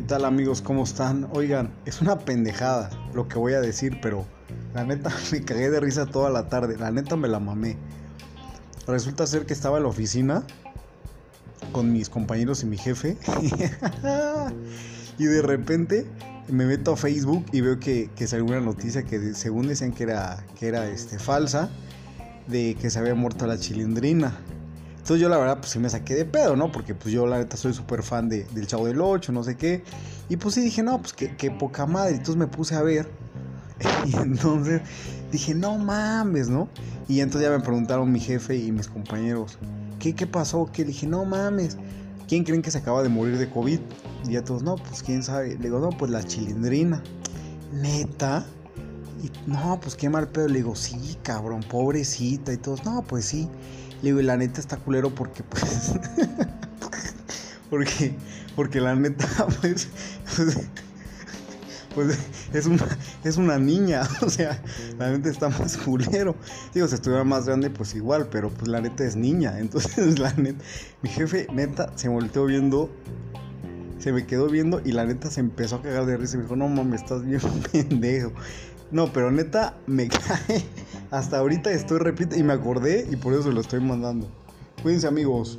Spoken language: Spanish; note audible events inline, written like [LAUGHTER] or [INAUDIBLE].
tal amigos? ¿Cómo están? Oigan, es una pendejada lo que voy a decir, pero la neta [LAUGHS] me cagué de risa toda la tarde. La neta me la mamé. Resulta ser que estaba en la oficina con mis compañeros y mi jefe. [LAUGHS] y de repente me meto a Facebook y veo que, que salió una noticia que según decían que era, que era este, falsa, de que se había muerto la chilindrina. Entonces yo la verdad pues sí me saqué de pedo, ¿no? Porque pues yo la neta soy súper fan de, del Chavo del 8, no sé qué. Y pues sí dije, no, pues qué, poca madre. Entonces me puse a ver. [LAUGHS] Y entonces dije, no mames, ¿no? Y entonces ya me preguntaron mi jefe y mis compañeros, ¿qué, qué pasó? Que dije, no mames. ¿Quién creen que se acaba de morir de COVID? Y ya todos, no, pues quién sabe. Le digo, no, pues la chilindrina. Neta. Y no, pues qué mal pedo. Le digo, sí, cabrón, pobrecita. Y todos, no, pues sí. Le digo, y la neta está culero porque, pues. [LAUGHS] porque, porque la neta, [LAUGHS] pues. pues es una, es una niña, [LAUGHS] o sea, la neta está más culero. Digo, si estuviera más grande, pues igual, pero pues la neta es niña. Entonces, la neta, mi jefe, neta, se volteó viendo, se me quedó viendo y la neta se empezó a cagar de risa y me dijo, no mames, estás bien pendejo. No, pero neta me [LAUGHS] cae. Hasta ahorita estoy repito y me acordé y por eso lo estoy mandando. Cuídense amigos.